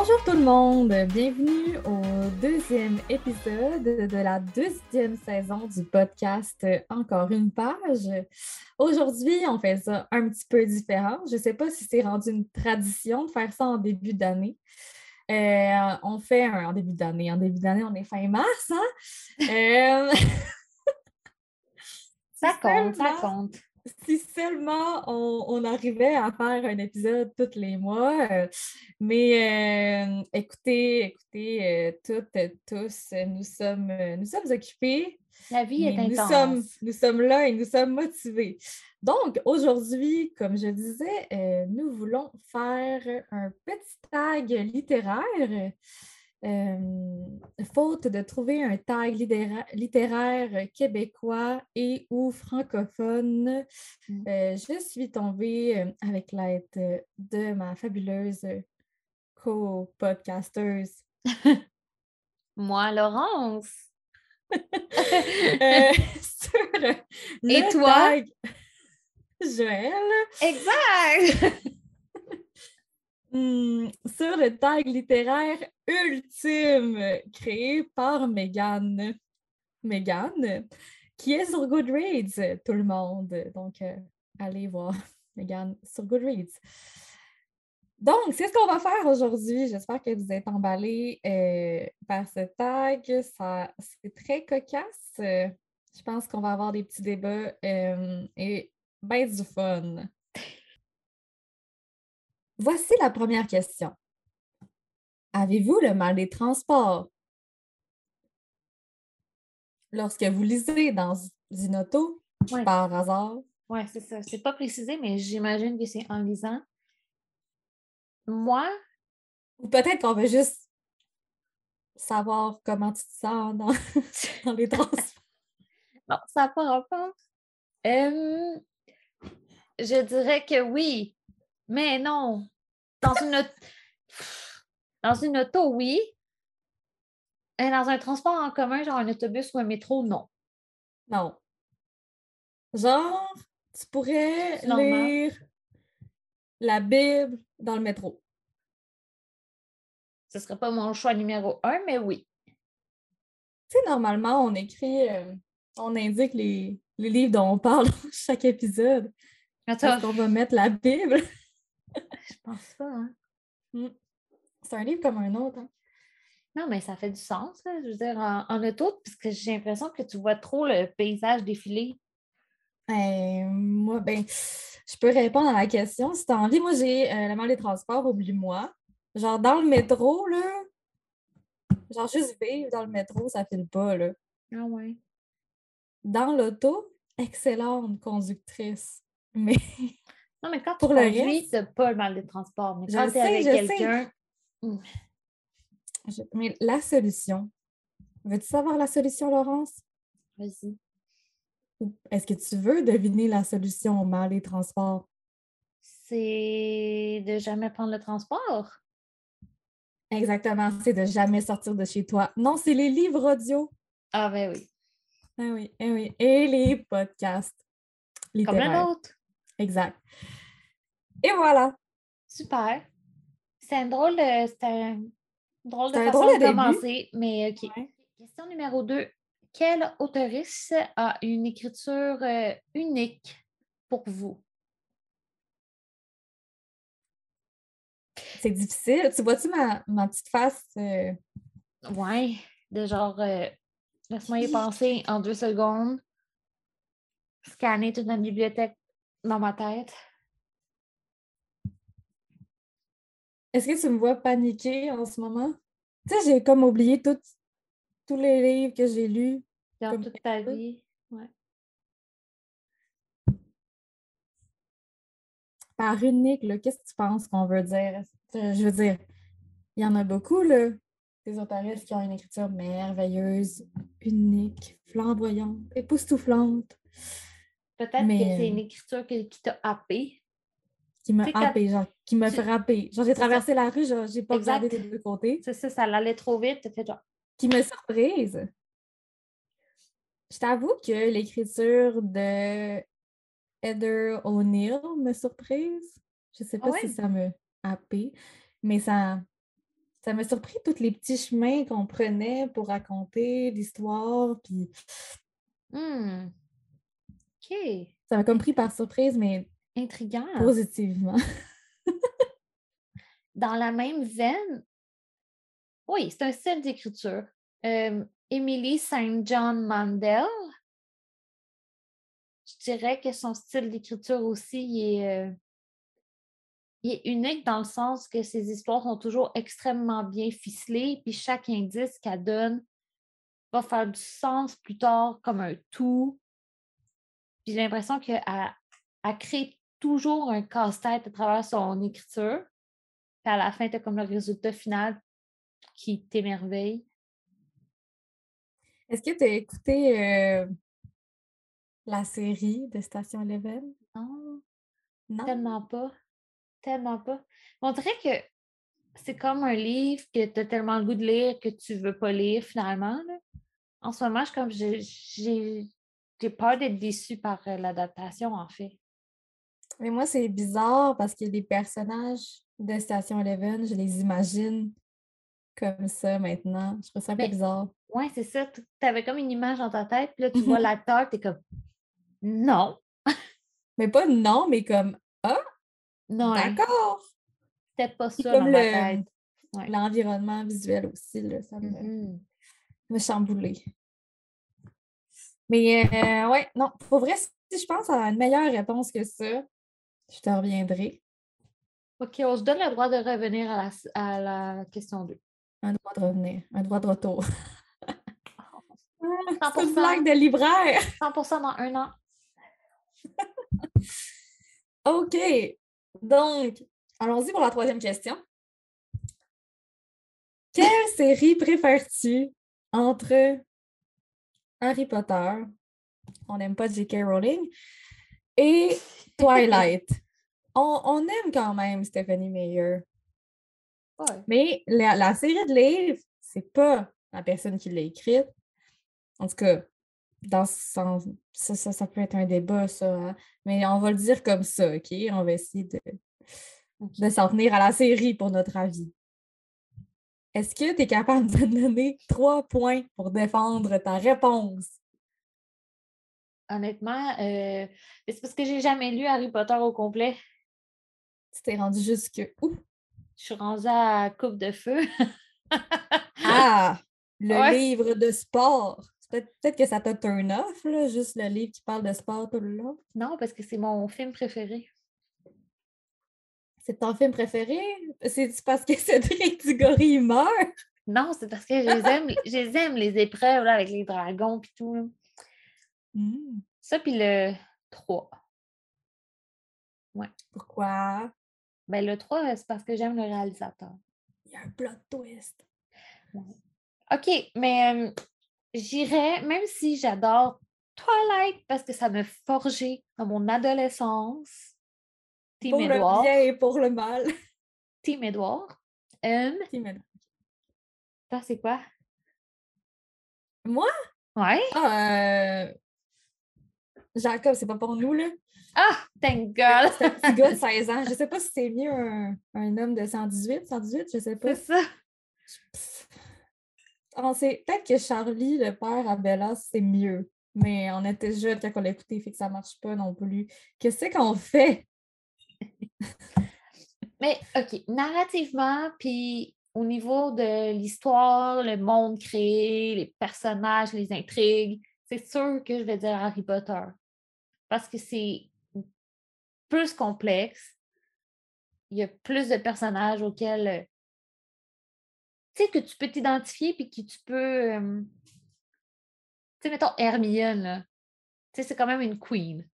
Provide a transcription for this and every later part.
Bonjour tout le monde, bienvenue au deuxième épisode de la deuxième saison du podcast Encore une page. Aujourd'hui, on fait ça un petit peu différent. Je ne sais pas si c'est rendu une tradition de faire ça en début d'année. Euh, on fait un en début d'année. En début d'année, on est fin mars, hein? Euh, ça compte, ça compte si seulement on, arrivait à faire un épisode tous les mois. Euh, mais euh, écoutez, écoutez, euh, toutes, tous, nous sommes, nous sommes occupés. La vie est intense. Nous sommes, nous sommes là et nous sommes motivés. Donc, aujourd'hui, comme je disais, nous voulons faire un petit tag littéraire euh, faute de trouver un tag littéraire, québécois et ou francophone, mm. euh, je suis tombée euh, avec l'aide de ma fabuleuse co-podcasteuse. Moi, Laurence. et toi? Joël. Exact. Hmm, sur le tag littéraire ultime créé par Megan. Megan, qui est sur Goodreads, tout le monde. Donc, euh, allez voir Megan sur Goodreads. Donc, c'est ce qu'on va faire aujourd'hui. J'espère que vous êtes emballés euh, par ce tag. c'est très cocasse. je pense qu'on va avoir des petits débats euh, et bien du fun. Voici la première question. Avez-vous le mal des transports? Lorsque vous lisez dans une auto, par hasard. Oui, c'est ça. C'est pas précisé, mais j'imagine que c'est en lisant. Moi. Ou peut-être qu'on veut juste savoir comment tu te sens dans, les transports. non, ça n'a pas rapport. je dirais que oui. Mais non, dans une, dans une auto, oui. Et dans un transport en commun, genre un autobus ou un métro, non. Non. Genre, tu pourrais lire la Bible dans le métro. Ce ne serait pas mon choix numéro un, mais oui. Tu sais, normalement, on écrit, euh, on indique les, les, livres dont on parle dans chaque épisode. Est-ce qu'on va mettre la Bible? Je pense pas, hein? Mm. C'est un livre comme un autre. Hein. Non, mais ça fait du sens, je veux dire, en, auto, parce que j'ai l'impression que tu vois trop le paysage défiler. Ben, moi, ben, je peux répondre à la question si tu as envie. Moi, j'ai euh, le mal des transports, oublie-moi. Genre, dans le métro, là, genre, juste vivre dans le métro, ça file pas, là. Ah ouais. Dans l'auto, excellente conductrice. Mais non, mais quand pour tu conduis, tu n'as pas le mal de transport. Mais quand tu es avec quelqu'un. Hmm. Mais la solution. Veux-tu savoir la solution, Laurence? Vas-y. Est-ce que tu veux deviner la solution au mal des transports? C'est de jamais prendre le transport. Exactement, c'est de jamais sortir de chez toi. Non, c'est les livres audio. Ah ben oui. Ah oui, eh oui. Et les podcasts. Comme un autre. Exact. Et voilà. Super. C'est un drôle de, c'est un drôle de façon de commencer, mais OK. Question numéro 2. Quelle auteurice a une écriture euh, unique pour vous? C'est difficile. Tu vois-tu ma, ma, petite face? Euh? Oui, de genre, euh, laisse-moi y penser en deux secondes. Scanner toute la bibliothèque dans ma tête. Est-ce que tu me vois paniquer en ce moment? Tu sais, j'ai comme oublié tous les livres que j'ai lus. Dans toute ta vie, ouais. Par unique, qu'est-ce que tu penses qu'on veut dire? Je veux dire, il y en a beaucoup, là, des auteurs qui ont une écriture merveilleuse, unique, flamboyante, époustouflante. Peut-être que c'est une écriture qui, t'a happé. Qui m'a happé, genre, qui m'a frappé. Genre, j'ai traversé la rue, genre, j'ai pas regardé des deux côtés. C'est ça, ça allait trop vite, fait genre. Qui m'a surprise. Je t'avoue que l'écriture de Heather O'Neill me surprise. Je sais pas ah si ça me happé, mais ça. ça m'a surpris tous les petits chemins qu'on prenait pour raconter l'histoire. Puis Hmm. OK. ça m'a comme pris par surprise, mais Intriguant. positivement. Dans la même veine, oui, c'est un style d'écriture. Euh, Emily St. John Mandel, je dirais que son style d'écriture aussi il est, euh, il est unique dans le sens que ses histoires sont toujours extrêmement bien ficelées, puis chaque indice qu'elle donne va faire du sens plus tard comme un tout. Puis j'ai l'impression qu'elle elle crée toujours un casse-tête à travers son écriture. Puis à la fin, tu as comme le résultat final qui t'émerveille. Est-ce que tu as écouté euh, la série de Station Eleven? Non, Non? tellement pas. Tellement pas. On dirait que c'est comme un livre que tu as tellement le goût de lire que tu veux pas lire finalement. là. En ce moment, je, comme j'ai- j'ai peur d'être déçue par euh, l'adaptation, en fait. Mais moi, c'est bizarre parce que les personnages de Station Eleven, je les imagine comme ça maintenant. Je trouve ça un peu Mais- bizarre. Ouais, c'est ça. Tu avais comme une image dans ta tête, puis là, tu vois l'acteur, tu es comme non, Mais pas non, mais comme non, hein, d'accord. peut-être pas ça dans ma tête. Ouais. L'environnement visuel aussi, là, ça me, Mhm. me chamboulait. Mais euh, ouais, non, pour vrai, si je pense à une meilleure réponse que ça, je te reviendrai. OK, on se donne le droit de revenir à la, à la question 2. Un droit de revenir, un droit de retour. Ah, C'est une 100%. blague de libraire. 100% dans un an. OK. Donc, allons-y pour la troisième question. Quelle série préfères-tu entre Harry Potter, on n'aime pas J.K. Rowling, et Twilight? On, on aime quand même Stephanie Meyer, Ouais. mais la, la série de livres, c'est pas la personne qui l'a écrite. En tout cas, dans ce sens, ça, ça, ça peut être un débat, ça. hein. Mais on va le dire comme ça, OK? On va essayer de, de s'en tenir à la série pour notre avis. Est-ce que tu es capable de me donner trois points pour défendre ta réponse? Honnêtement, euh, c'est parce que j'ai jamais lu Harry Potter au complet. Tu t'es rendu jusque où? Je suis rendue à Coupe de Feu. Ah! Le Ouais. livre de sport. Peut-être que ça t'a turn off, là, juste le livre qui parle de sport tout le long. non, parce que c'est mon film préféré. C'est ton film préféré? C'est parce que Cédric Diggory il meurt? Non, c'est parce que je les aime, je les aime, les épreuves là, avec les dragons et tout. Hmm, Ça, puis le 3. Pourquoi? Ben, le 3, c'est parce que j'aime le réalisateur. Il y a un plot twist. OK, mais euh, j'irais, même si j'adore Twilight parce que ça m'a forgé dans mon adolescence. Team pour le bien et pour le mal. Team Edward. Euh, Team Edward. toi, c'est quoi? Moi? Ouais. Ah, euh, Jacob, c'est pas pour nous, là. Ah, thank God! C'est un petit gars de 16 ans. Je sais pas si c'est mieux un, un homme de 118, 118, je sais pas. C'est ça. Pff. On sait- Peut-être que Charlie, le père à Bella, c'est mieux. Mais on était jeunes quand on l'a écouté, fait que ça marche pas non plus. Qu'est-ce qu'on fait? Mais OK, narrativement, puis au niveau de l'histoire, le monde créé, les personnages, les intrigues, c'est sûr que je vais dire Harry Potter. Parce que c'est plus complexe. Il y a plus de personnages auxquels euh, tu sais que tu peux t'identifier puis que tu peux euh, tu sais mettons Hermione là. Tu sais c'est quand même une queen.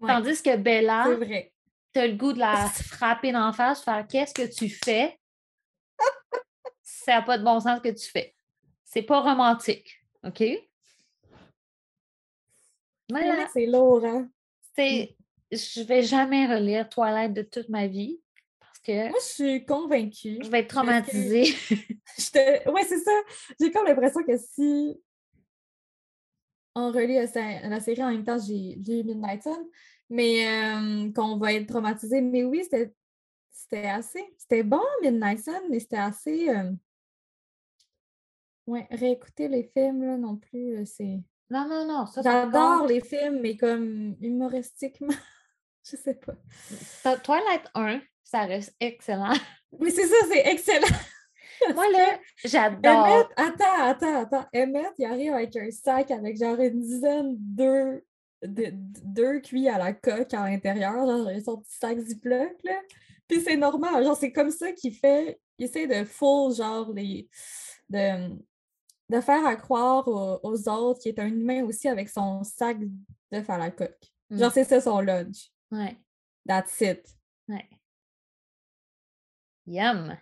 Ouais, Tandis que Bella c'est vrai. Tu as le goût de la frapper d'en face, faire qu'est-ce que tu fais? Ça n'a pas de bon sens ce que tu fais. C'est pas romantique. OK? Voilà. C'est lourd, hein? C'est, je vais jamais relire Twilight de toute ma vie parce que Moi, je suis convaincue. je vais être traumatisée. je te- Ouais, c'est ça. J'ai comme l'impression que si on relit la, la série en même temps, j'ai lu Midnight Sun, mais euh, qu'on va être traumatisé. Mais oui, c'était assez. C'était bon, Midnight Sun, mais c'était assez. euh, Ouais, réécouter les films, là, non plus, c'est. Non, non, non. J'adore les films, mais comme humoristiquement, je sais pas. Twi- Twilight 1, ça reste excellent. Mais c'est ça, c'est excellent. Moi, là, j'adore. Emmett, attends, attends, attends. Emmett, il arrive avec un sac avec genre une dizaine d'œufs, de- deux cuits à la coque à l'intérieur, genre son petit sac Ziploc, là. Puis c'est normal, genre c'est comme ça qu'il fait, il essaie de full, genre, les, de, de faire à croire aux, aux autres qu'il est un humain aussi avec son sac d'œufs à la coque. Genre Mm. c'est ça son lunch. Ouais, That's it. ouais. Yum.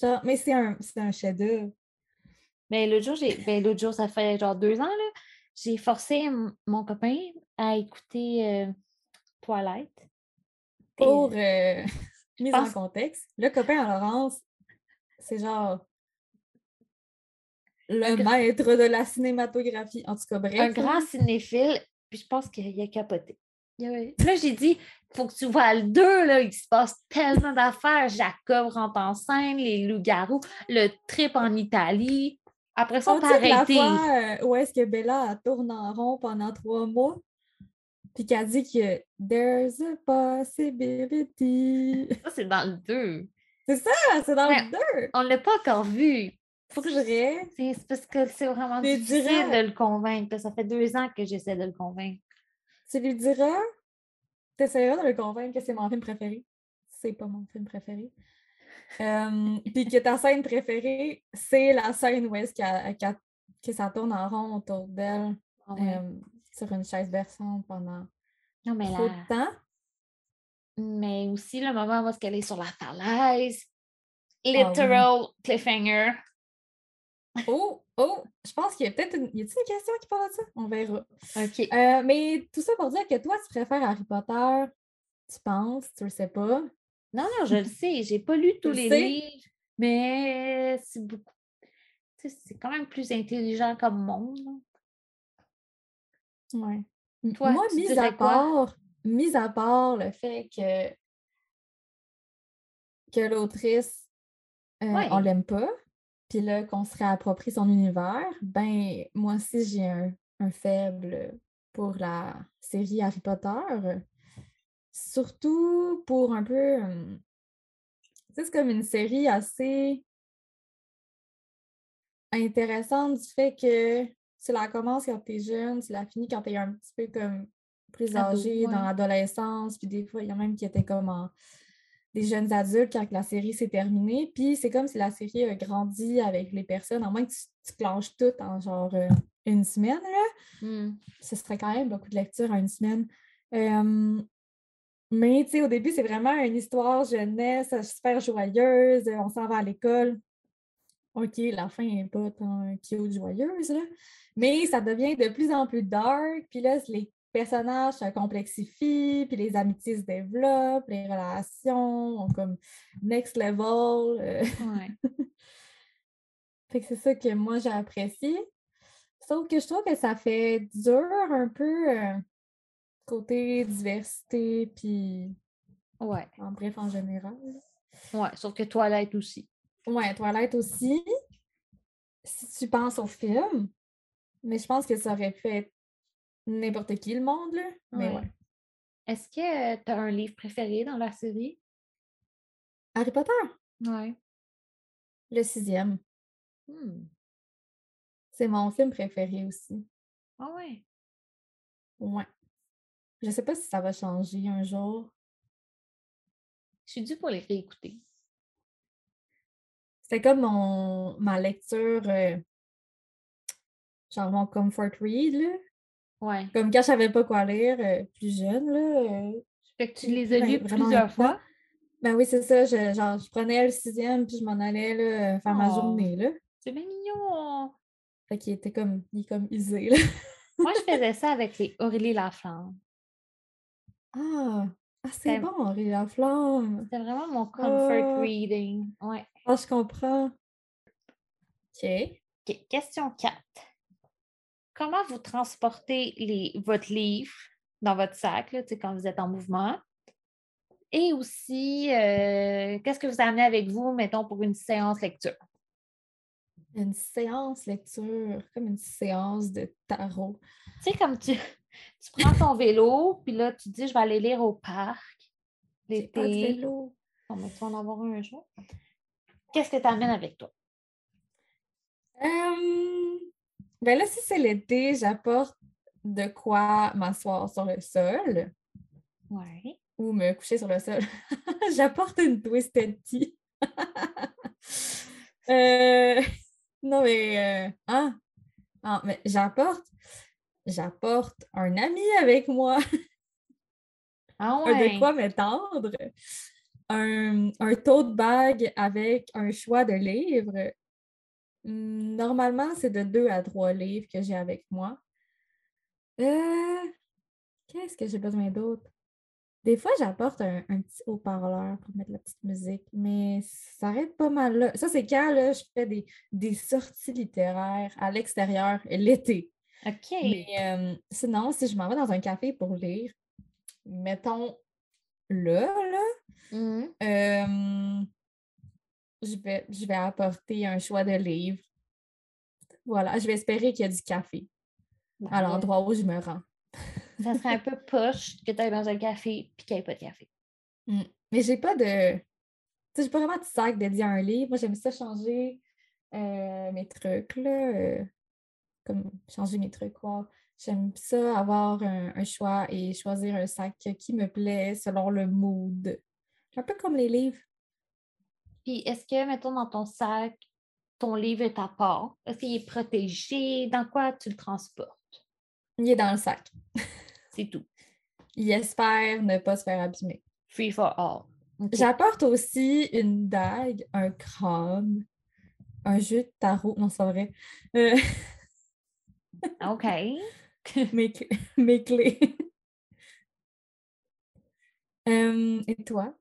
Genre, mais c'est un, un chef-d'œuvre. Mais l'autre jour, j'ai. Ben, l'autre jour, ça fait genre deux ans, là. J'ai forcé mon copain à écouter euh, Twilight. Pour euh, mise en contexte, le copain à Laurence, c'est genre le maître de la cinématographie. En tout cas, bref. un grand cinéphile, puis je pense qu'il a capoté. Il Là, j'ai dit, faut que tu vois le 2, là, il se passe tellement d'affaires. Jacob rentre en scène, les loups-garous, le trip en Italie. Après ça, on t'a arrêté. euh, où est-ce que Bella elle tourne en rond pendant trois mois, puis qu'elle dit que There's a possibility. Ça, c'est dans le 2. c'est ça, c'est dans le 2. On ne l'a pas encore vu. Faut que je dirais. C'est parce que c'est vraiment difficile dirais- de le convaincre. parce que Ça fait deux ans que j'essaie de le convaincre. Tu lui diras, tu essaieras de le convaincre que c'est mon film préféré? C'est pas mon film préféré. Euh, Puis que ta scène préférée, c'est la scène où est-ce qu'elle- qu'elle- que ça tourne en rond autour d'elle Ah ouais. euh, sur une chaise berçante pendant non, mais trop de temps? Mais aussi le moment où est-ce qu'elle est sur la falaise. oui. Literal cliffhanger. Oh, oh, je pense qu'il y a peut-être une... Y une question qui parle de ça? On verra. OK. Euh, mais tout ça pour dire que toi, tu préfères Harry Potter, tu penses, tu le sais pas. Non, non, je le sais. J'ai pas lu tous le les sais? livres, mais c'est beaucoup. C'est quand même plus intelligent comme monde. Ouais. Toi, Moi, tu mis à part, mis à part le fait que, que l'autrice, euh, Ouais. on l'aime pas, puis là, qu'on se réapproprie son univers, ben, moi aussi, j'ai un, un faible pour la série Harry Potter. Surtout pour un peu. hum, tu sais, c'est comme une série assez intéressante du fait que tu la commences quand tu es jeune, tu la finis quand tu es un petit peu comme plus âgé dans l'adolescence, puis des fois, il y en a même qui étaient comme en- des jeunes adultes quand la série s'est terminée. Puis c'est comme si la série a grandi avec les personnes, à moins que tu, tu clenches tout en genre euh, une semaine, là Hmm. ce serait quand même beaucoup de lecture en une semaine. Euh, mais tu sais, au début, c'est vraiment une histoire jeunesse euh, super joyeuse. On s'en va à l'école. OK, la fin n'est pas tant cute joyeuse, là. Mais ça devient de plus en plus dark. Puis là, les personnages se complexifient, puis les amitiés se développent, les relations ont comme next level. euh, Ouais. fait que c'est ça que moi j'ai apprécié. Sauf que je trouve que ça fait dur un peu euh, côté diversité, puis Ouais. en bref en général. Ouais. Sauf que Toilette aussi. Ouais, Toilette aussi. Si tu penses au film, mais je pense que ça aurait pu être n'importe qui le monde, là. Mais Ouais. ouais. Est-ce que tu as un livre préféré dans la série? Harry Potter, Ouais. le sixième. Hmm. C'est mon film préféré aussi. Ah ouais? Ouais. Je sais pas si ça va changer un jour. Je suis due pour les réécouter. C'était comme mon, ma lecture, euh, genre mon comfort read, là. Ouais. Comme quand je savais pas quoi lire, euh, plus jeune, là. euh, Fait que tu les as ben, lus vraiment plusieurs fois? Ben oui, c'est ça. Je, genre, je prenais le sixième, puis je m'en allais là, faire ma Oh. journée, là. C'est bien mignon. Fait qu'il était comme, il est comme usé, là. Moi, je faisais ça avec les Aurélie Laflamme. Ah! Ah, c'est bon, Henri Laflamme! C'était vraiment mon comfort Ah. reading. Ouais. Ah, je comprends. OK. OK, Question 4. Comment vous transportez les, votre livre dans votre sac, là, tu sais, quand vous êtes en mouvement? Et aussi, euh, qu'est-ce que vous amenez avec vous, mettons, pour une séance lecture? Une séance lecture, comme une séance de tarot. Tu sais, comme tu, tu prends ton vélo, puis là, tu dis, je vais aller lire au parc l'été. tu vas en avoir un jour. Qu'est-ce que tu amènes avec toi? Euh, ben là, si c'est l'été, j'apporte de quoi m'asseoir sur le sol Oui. ou me coucher sur le sol. j'apporte une Twisted Tea. Euh, non, mais, euh, ah, mais j'apporte, j'apporte un ami avec moi. Ah un de quoi m'étendre, un, un tote bag avec un choix de livres. Hum, Normalement, c'est de deux à trois livres que j'ai avec moi. Euh, Qu'est-ce que j'ai besoin d'autre? Des fois, j'apporte un, un petit haut-parleur pour mettre la petite musique, mais ça arrête pas mal là. Ça, c'est quand là, je fais des, des sorties littéraires à l'extérieur l'été. OK. Mais euh, sinon, si je m'en vais dans un café pour lire, mettons là, là, euh, je, vais, je vais apporter un choix de livres. Voilà, je vais espérer qu'il y a du café Bon, à là, l'endroit où je me rends. Ça serait un peu poche que tu ailles dans un café puis qu'il n'y ait pas de café. Mm. Mais j'ai pas de. Tu sais, j'ai pas vraiment de sac dédié à un livre. Moi, j'aime ça changer euh, mes trucs, là. Comme changer mes trucs, quoi. J'aime ça avoir un, un choix et choisir un sac qui me plaît selon le mood. Un peu comme les livres. Puis est-ce que, mettons, dans ton sac, ton livre est à part? Est-ce qu'il est protégé? Dans quoi tu le transportes? Il est dans le sac. C'est tout. Il espère ne pas se faire abîmer. Free for all. J'apporte aussi une dague, un crâne, un jeu de tarot. Non, c'est vrai. Euh, OK. mes, cl- mes clés. Euh, et toi?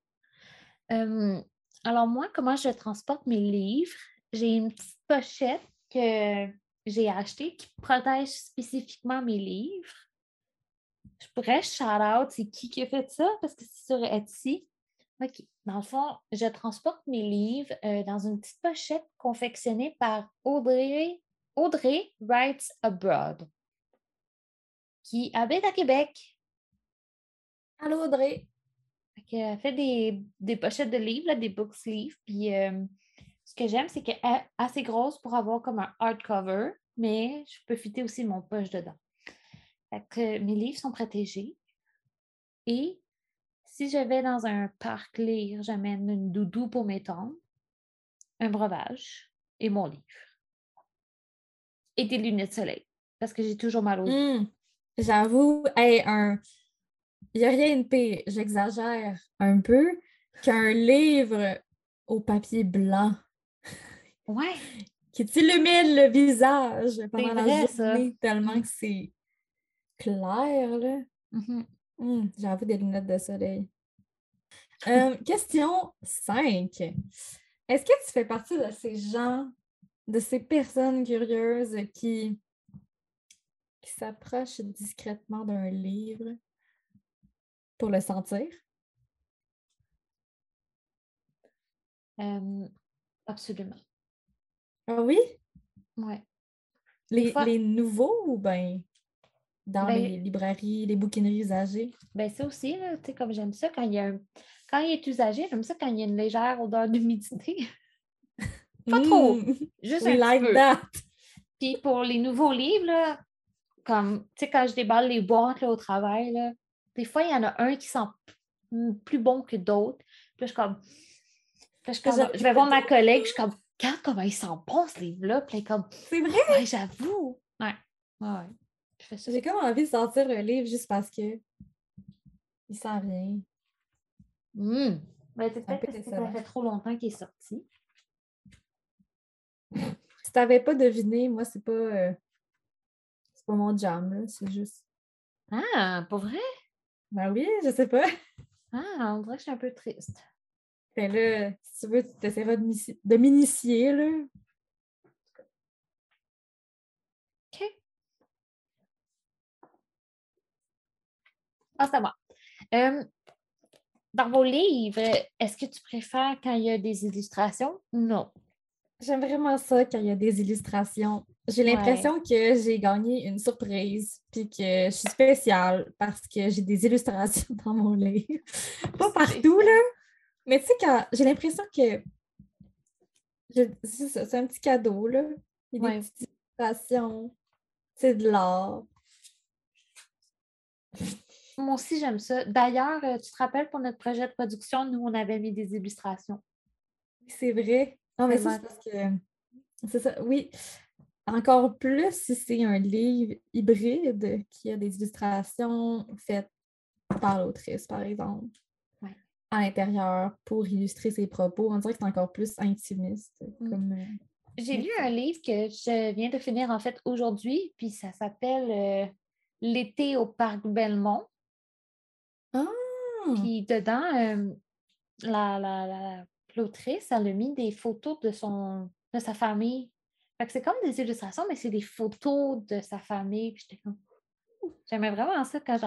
Euh, alors moi, comment je transporte mes livres? J'ai une petite pochette que j'ai achetée qui protège spécifiquement mes livres. Je pourrais shout-out c'est qui qui a fait ça parce que c'est sur Etsy. OK. Dans le fond, je transporte mes livres euh, dans une petite pochette confectionnée par Audrey, Audrey Writes Abroad, qui habite à Québec. Allô, Audrey. Elle fait des, des pochettes de livres, là, des book sleeves. Puis euh, ce que j'aime, c'est qu'elle est assez grosse pour avoir comme un hardcover, mais je peux fitter aussi mon poche dedans. Fait que mes livres sont protégés. Et si je vais dans un parc lire, j'amène une doudou pour m'étendre, un breuvage et mon livre. Et des lunettes de soleil, parce que j'ai toujours mal aux yeux. Hmm, J'avoue, hey, un... il n'y a rien de pire, j'exagère un peu, qu'un livre au papier blanc Ouais, qui t'illumine le visage pendant la ça. journée tellement que c'est clair, là. mhm. Hmm, J'avoue des lunettes de soleil. Euh, question 5. Est-ce que tu fais partie de ces gens, de ces personnes curieuses qui, qui s'approchent discrètement d'un livre pour le sentir? Euh, absolument. Ah oui? Ouais. Les, fois- les nouveaux ou bien dans Ben- les librairies, les bouquineries usagées? Ben ça aussi, là, tu sais, comme j'aime ça, quand il y a quand il est usagé, j'aime ça quand il y a une légère odeur d'humidité. Pas trop, Hmm, Juste we un like petit peu. that. Puis pour les nouveaux livres, là, comme, tu sais, quand je déballe les boîtes là, au travail, là, des fois, il y en a un qui sent plus bon que d'autres. Puis je suis comme... puis je, comme- je vais voir ma collègue, je suis comme, regarde comment il sent bon, ce livre-là. Puis comme, C'est vrai? ouais, j'avoue. Ouais, ouais. J'ai comme envie de sortir le livre juste parce que il sent rien. Hum. Ben, peut-être que ça fait trop longtemps qu'il est sorti. Si t'avais pas deviné, moi, c'est pas. euh, c'est pas mon jam. C'est juste. Ah, pour vrai? Ben oui, je sais pas. Ah, on dirait que je suis un peu triste. Fait là, si tu veux, tu t'essaieras de m'initie- de m'initier, là. OK. Ah, c'est moi. Euh, dans vos livres, est-ce que tu préfères quand il y a des illustrations? Non? J'aime vraiment ça quand il y a des illustrations. J'ai l'impression que j'ai gagné une surprise, puis que je suis spéciale parce que j'ai des illustrations dans mon livre. Pas partout, là, mais tu sais, quand j'ai l'impression que c'est un petit cadeau, là. Il y a des petites illustrations. C'est de l'art. Moi aussi, j'aime ça. D'ailleurs, euh, tu te rappelles pour notre projet de production, nous, on avait mis des illustrations. C'est vrai. Non, mais c'est parce que. C'est ça, oui. Encore plus si c'est un livre hybride qui a des illustrations faites par l'autrice, par exemple, à l'intérieur pour illustrer ses propos. On dirait que c'est encore plus intimiste. Mm. Comme, euh, J'ai lu un livre que je viens de finir en fait aujourd'hui, puis ça s'appelle euh, L'été au parc Belmont. Ah! Puis dedans, euh, la, l'autrice, elle a mis des photos de, son, de sa famille. Fait que c'est comme des illustrations, mais c'est des photos de sa famille. Puis j'étais comme. J'aimais vraiment ça quand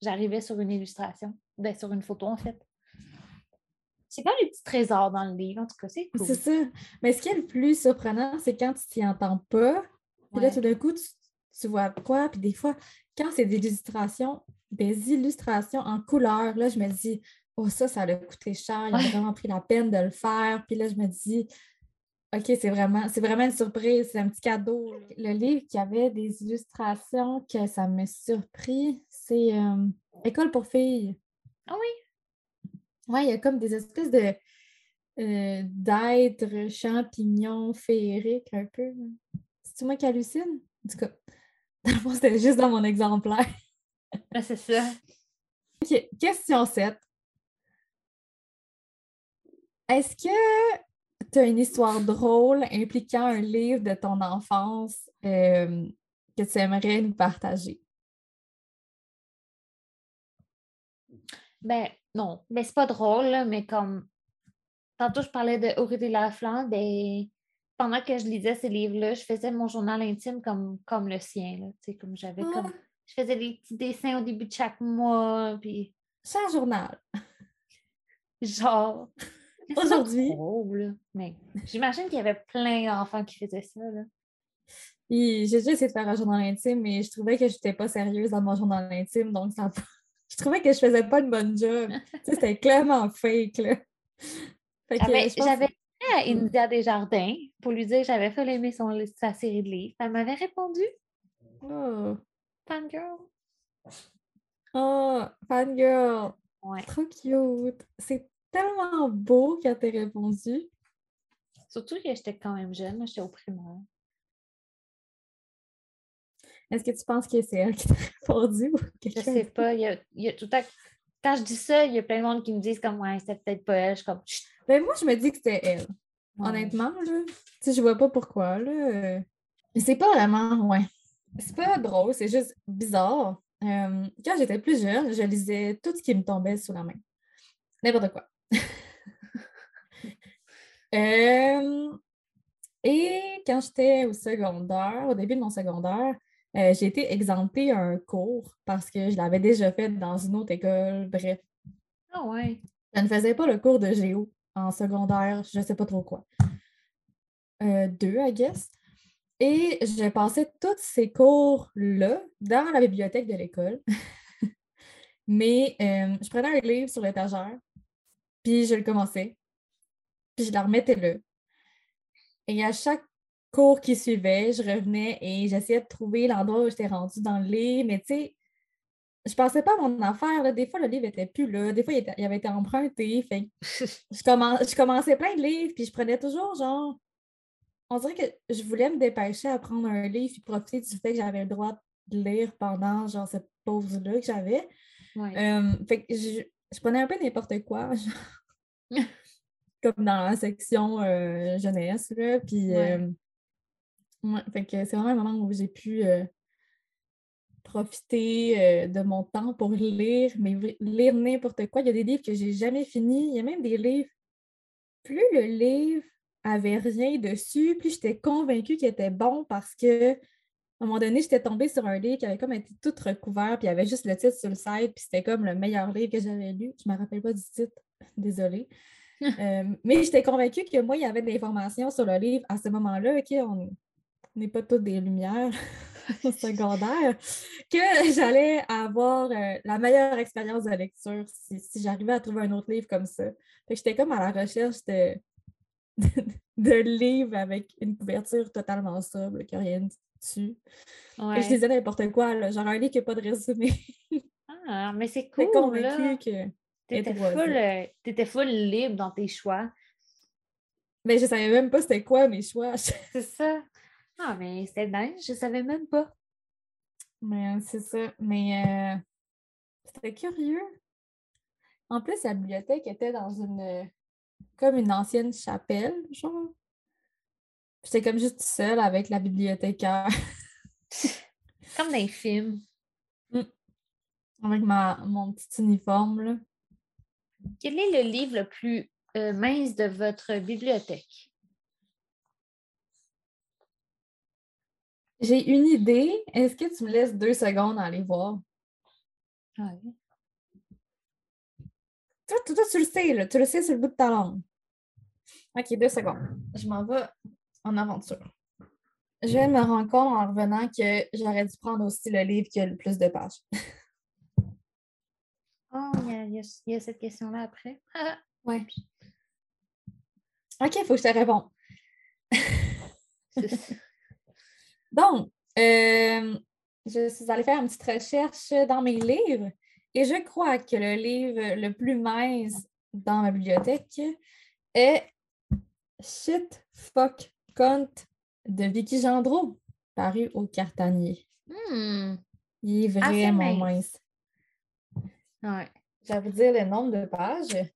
j'arrivais sur une illustration. Ben, sur une photo, en fait. C'est comme les petits trésors dans le livre, en tout cas, c'est cool. C'est ça. Mais ce qui est le plus surprenant, c'est quand tu t'y entends pas. Puis là, tout d'un coup, tu, tu vois quoi. Puis des fois, quand c'est des illustrations, des illustrations en couleur, là, je me dis, oh, ça, ça a coûté cher, il a vraiment pris la peine de le faire. Puis là, je me dis, OK, c'est vraiment, c'est vraiment une surprise, c'est un petit cadeau. Le livre qui avait des illustrations que ça m'a surpris, c'est euh, École pour filles. Ah oui? Oui, il y a comme des espèces de euh, d'êtres champignons féeriques un peu. C'est-tu moi qui hallucine? En tout cas, c'était juste dans mon exemplaire. Ah, c'est ça. OK, question 7. Est-ce que tu as une histoire drôle impliquant un livre de ton enfance euh, que tu aimerais nous partager? Ben non, mais c'est pas drôle, mais comme tantôt je parlais de Aurélie Laflande, et pendant que je lisais ces livres-là, je faisais mon journal intime comme, comme le sien. Là, comme j'avais comme. Je faisais des petits dessins au début de chaque mois. Puis... C'est un journal. Genre. Aujourd'hui. Mais j'imagine qu'il y avait plein d'enfants qui faisaient ça. Là. J'ai déjà essayé de faire un journal intime, mais je trouvais que je n'étais pas sérieuse dans mon journal intime, donc ça je trouvais que je faisais pas une bonne job. c'était clairement fake. Là. J'avais à India Desjardins pour lui dire que j'avais fait aimer son, sa série de livres. Elle m'avait répondu. Oh. Fangirl. Oh, fangirl. Ouais. Trop cute. C'est tellement beau qu'elle t'ait répondu. Surtout que j'étais quand même jeune, j'étais au primaire. Est-ce que tu penses que c'est elle qui t'a répondu ou Je sais pas. Il y a, tout à... Quand je dis ça, il y a plein de monde qui me disent comme ouais, c'était peut-être pas elle. Je comme ben, moi, je me dis que c'était elle. Honnêtement, là. Tu je vois pas pourquoi. Là. Mais c'est pas vraiment, ouais. C'est pas drôle, c'est juste bizarre. Euh, quand j'étais plus jeune, je lisais tout ce qui me tombait sous la main. N'importe quoi. Euh, et quand j'étais au secondaire, au début de mon secondaire, euh, j'ai été exemptée un cours parce que je l'avais déjà fait dans une autre école. Bref. Ah ouais. Je ne faisais pas le cours de géo en secondaire, je ne sais pas trop quoi. Euh, deux, I guess. Et j'ai passé tous ces cours-là dans la bibliothèque de l'école. Mais euh, je prenais un livre sur l'étagère, puis je le commençais, puis je la remettais là. Et à chaque cours qui suivait, je revenais et j'essayais de trouver l'endroit où j'étais rendue dans le livre. Mais tu sais, je pensais pas à mon affaire. Des fois, le livre était plus là. Des fois, il, avait été emprunté. Fait je, je commençais plein de livres, puis je prenais toujours genre on dirait que je voulais me dépêcher à prendre un livre et profiter du fait que j'avais le droit de lire pendant genre cette pause-là que j'avais. fait que je, prenais un peu n'importe quoi, comme dans la section euh, jeunesse. Là, puis, fait que c'est vraiment un moment où j'ai pu euh, profiter de mon temps pour lire, mais lire n'importe quoi. Il y a des livres que j'ai jamais finis. Il y a même des livres. Plus le livre avait rien dessus. Puis j'étais convaincue qu'il était bon parce que À un moment donné, j'étais tombée sur un livre qui avait comme été tout recouvert, puis il y avait juste le titre sur le site, puis c'était comme le meilleur livre que j'avais lu. Je ne me rappelle pas du titre, désolée. Euh, mais j'étais convaincue que moi, il y avait de l'information sur le livre à ce moment-là. OK, on n'est pas toutes des lumières secondaires, que j'allais avoir euh, la meilleure expérience de lecture si, j'arrivais à trouver un autre livre comme ça. J'étais comme à la recherche de, de, livres avec une couverture totalement sobre, qui n'a rien dessus. je disais n'importe quoi, genre un livre qui n'a pas de résumé. ah, mais c'est cool. convaincue que. T'étais full, euh, étais full libre dans tes choix. Mais je savais même pas c'était quoi mes choix. c'est ça. Ah, mais c'était dingue, je savais même pas. Mais euh, c'est ça. Mais euh, c'était curieux. En plus, la bibliothèque était dans une comme une ancienne chapelle, genre. J'étais comme juste seule avec la bibliothécaire. comme dans les films. Mm. Avec ma, mon petit uniforme, là. Quel est le livre le plus euh, mince de votre bibliothèque? J'ai une idée. Est-ce que tu me laisses deux secondes à aller voir? Oui. Toi, toi, tu le sais, là. Tu le sais sur le bout de ta langue. OK, deux secondes. Je m'en vais en aventure. Je me rendre compte en revenant que j'aurais dû prendre aussi le livre qui a le plus de pages. Oh, il y, a, cette question-là après. oui. OK, il faut que je te réponde. Donc, euh, je suis allée faire une petite recherche dans mes livres et je crois que le livre le plus mince dans ma bibliothèque est Shit, Fuck, Cunt de Vicky Gendreau, paru au Cartanier. Hmm. Il est vraiment mince. Ouais. Je vais vous dire le nombre de pages.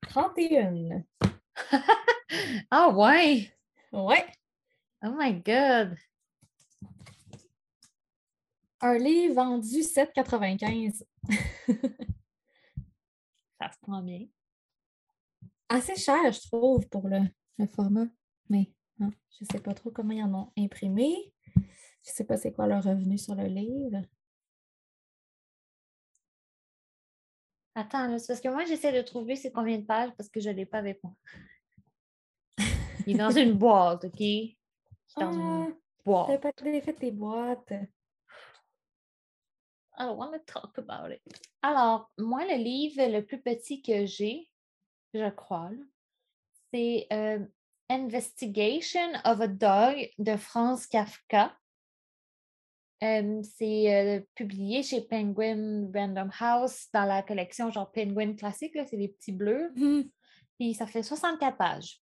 31. ah ouais! Ouais. Oh my God! Un livre vendu 7,95. Ça se prend bien. Assez cher, je trouve, pour le, format. Mais hein, je ne sais pas trop comment ils en ont imprimé. Je ne sais pas c'est quoi leur revenu sur le livre. Attends, c'est parce que moi, j'essaie de trouver c'est combien de pages parce que je ne l'ai pas avec moi. Il est dans une boîte, OK? Il est dans une ah, boîte. Tu pas fait tes boîtes. I don't want to talk about it. Alors, moi, le livre le plus petit que j'ai, je crois, c'est euh, Investigation of a Dog de Franz Kafka. Euh, c'est euh, publié chez Penguin Random House dans la collection genre Penguin classique, c'est les petits bleus. Mmh. Puis ça fait 64 pages.